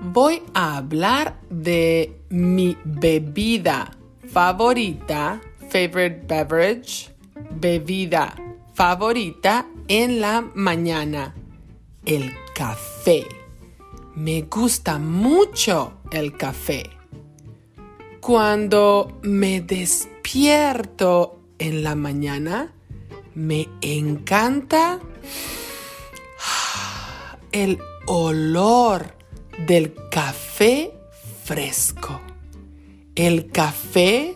voy a hablar de mi bebida favorita, favorite beverage, bebida favorita en la mañana, el café. Me gusta mucho el café. Cuando me despierto en la mañana, me encanta el olor del café fresco. El café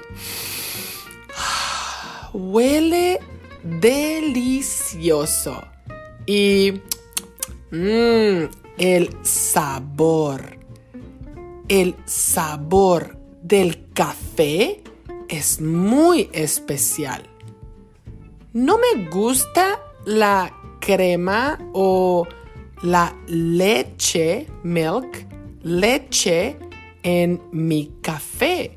huele delicioso y mmm, el sabor. El sabor del café es muy especial. No me gusta la crema o la leche, milk, leche en mi café.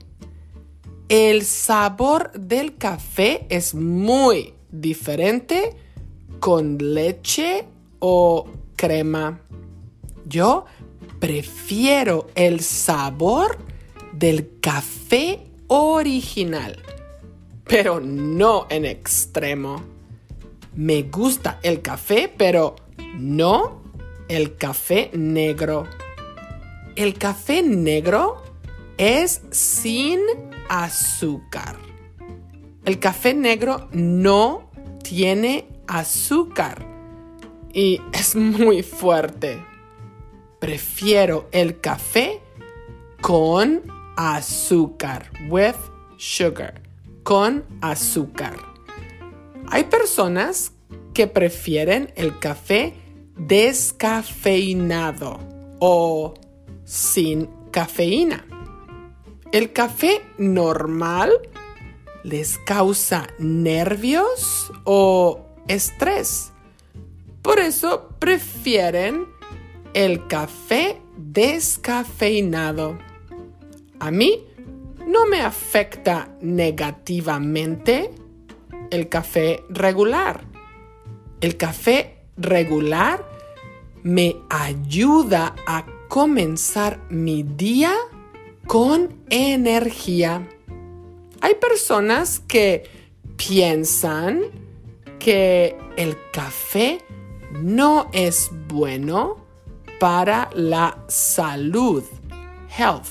El sabor del café es muy diferente con leche o crema. Yo prefiero el sabor del café original, pero no en extremo. Me gusta el café, pero no el café negro. El café negro es sin azúcar. El café negro no tiene azúcar y es muy fuerte. Prefiero el café con azúcar, with sugar, con azúcar. Hay personas que prefieren el café descafeinado o sin cafeína. El café normal les causa nervios o estrés. Por eso prefieren el café descafeinado. A mí no me afecta negativamente el café regular. El café regular me ayuda a comenzar mi día con energía. Hay personas que piensan que el café no es bueno para la salud. Health,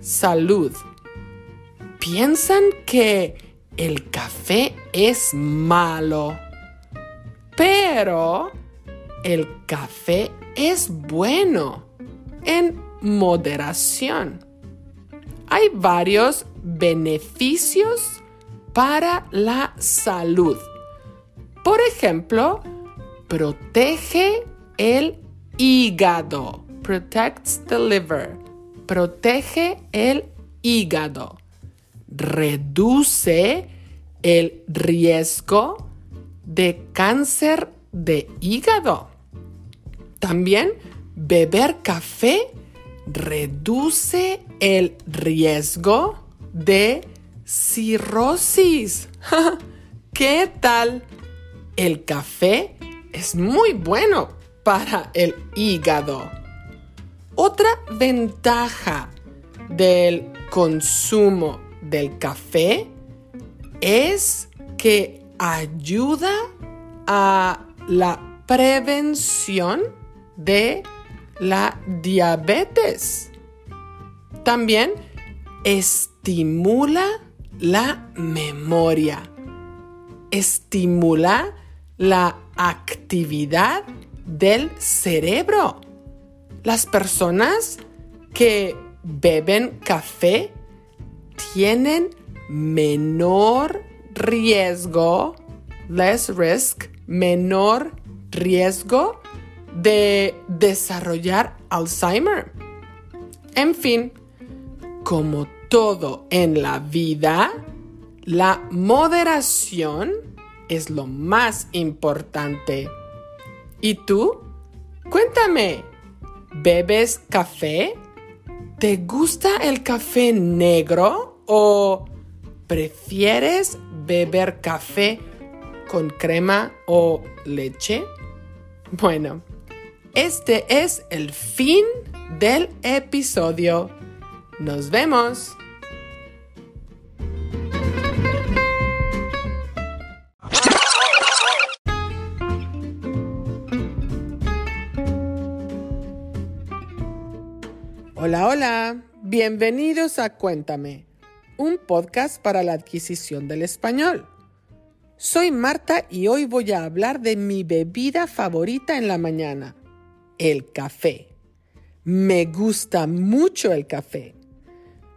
salud. Piensan que el café es malo. Pero el café es bueno en moderación. Hay varios beneficios para la salud. Por ejemplo, protege el hígado. Protects the liver. Protege el hígado. Reduce el riesgo de cáncer de hígado. También beber café reduce el riesgo de cirrosis. ¿Qué tal? El café es muy bueno para el hígado. Otra ventaja del consumo del café es que ayuda a la prevención de la diabetes. También estimula la memoria. Estimula la actividad del cerebro. Las personas que beben café tienen menor riesgo, less risk, menor riesgo de desarrollar Alzheimer. En fin, como todo en la vida, la moderación es lo más importante. ¿Y tú? Cuéntame, ¿bebes café? ¿Te gusta el café negro o prefieres beber café con crema o leche? Bueno, este es el fin del episodio. Nos vemos. Hola, hola, bienvenidos a Cuéntame, un podcast para la adquisición del español. Soy Marta y hoy voy a hablar de mi bebida favorita en la mañana, el café. Me gusta mucho el café.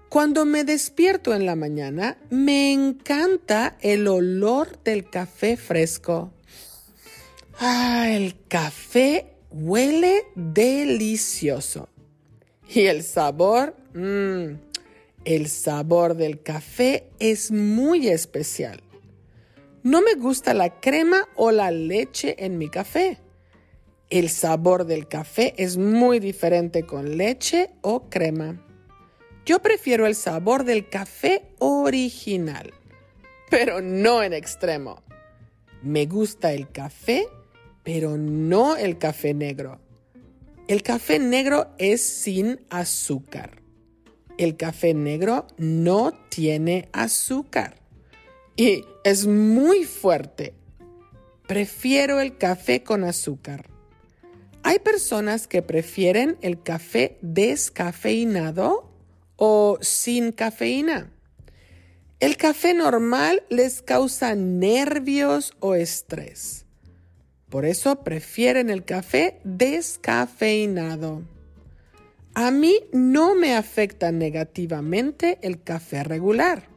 Cuando me despierto en la mañana, me encanta el olor del café fresco. Ah, el café huele delicioso. Y el sabor, mmm, el sabor del café es muy especial. No me gusta la crema o la leche en mi café. El sabor del café es muy diferente con leche o crema. Yo prefiero el sabor del café original, pero no en extremo. Me gusta el café, pero no el café negro. El café negro es sin azúcar. El café negro no tiene azúcar y es muy fuerte. Prefiero el café con azúcar. Hay personas que prefieren el café descafeinado o sin cafeína. El café normal les causa nervios o estrés. Por eso prefieren el café descafeinado. A mí no me afecta negativamente el café regular.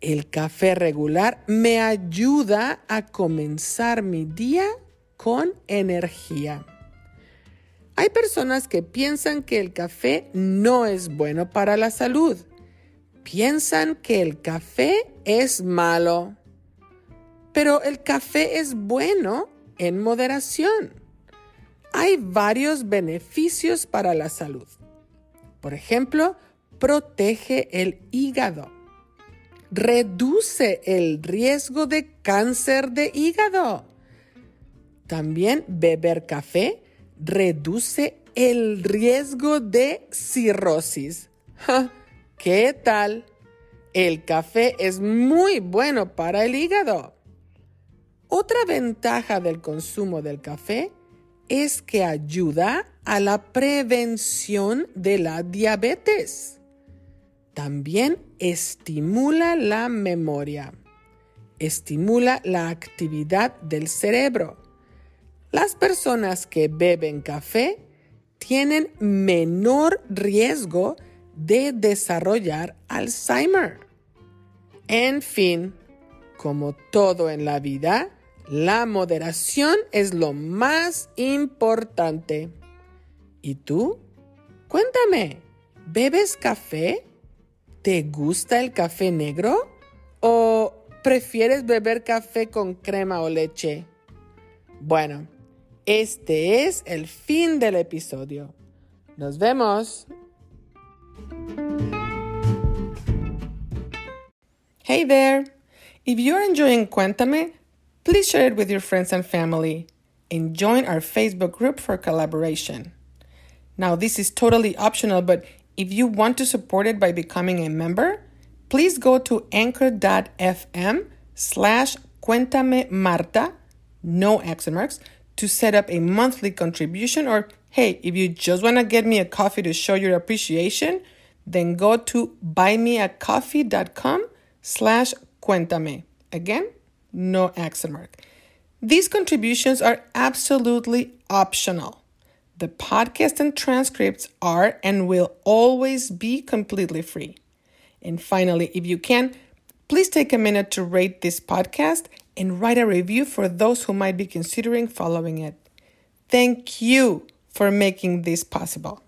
El café regular me ayuda a comenzar mi día con energía. Hay personas que piensan que el café no es bueno para la salud. Piensan que el café es malo. Pero el café es bueno en moderación. Hay varios beneficios para la salud. Por ejemplo, protege el hígado. Reduce el riesgo de cáncer de hígado. También beber café reduce el riesgo de cirrosis. ¿Qué tal? El café es muy bueno para el hígado. Otra ventaja del consumo del café es que ayuda a la prevención de la diabetes. También estimula la memoria. Estimula la actividad del cerebro. Las personas que beben café tienen menor riesgo de desarrollar Alzheimer. En fin, como todo en la vida, la moderación es lo más importante. ¿Y tú? Cuéntame, ¿bebes café? ¿Te gusta el café negro? ¿O prefieres beber café con crema o leche? Bueno, este es el fin del episodio. Nos vemos. Hey there! If you're enjoying Cuéntame, Please share it with your friends and family and join our Facebook group for collaboration. Now, this is totally optional, but if you want to support it by becoming a member, please go to anchor.fm slash cuéntame Marta, no accent marks, to set up a monthly contribution. Or hey, if you just want to get me a coffee to show your appreciation, then go to buymeacoffee.com slash cuéntame. Again, no accent mark. These contributions are absolutely optional. The podcast and transcripts are and will always be completely free. And finally, if you can, please take a minute to rate this podcast and write a review for those who might be considering following it. Thank you for making this possible.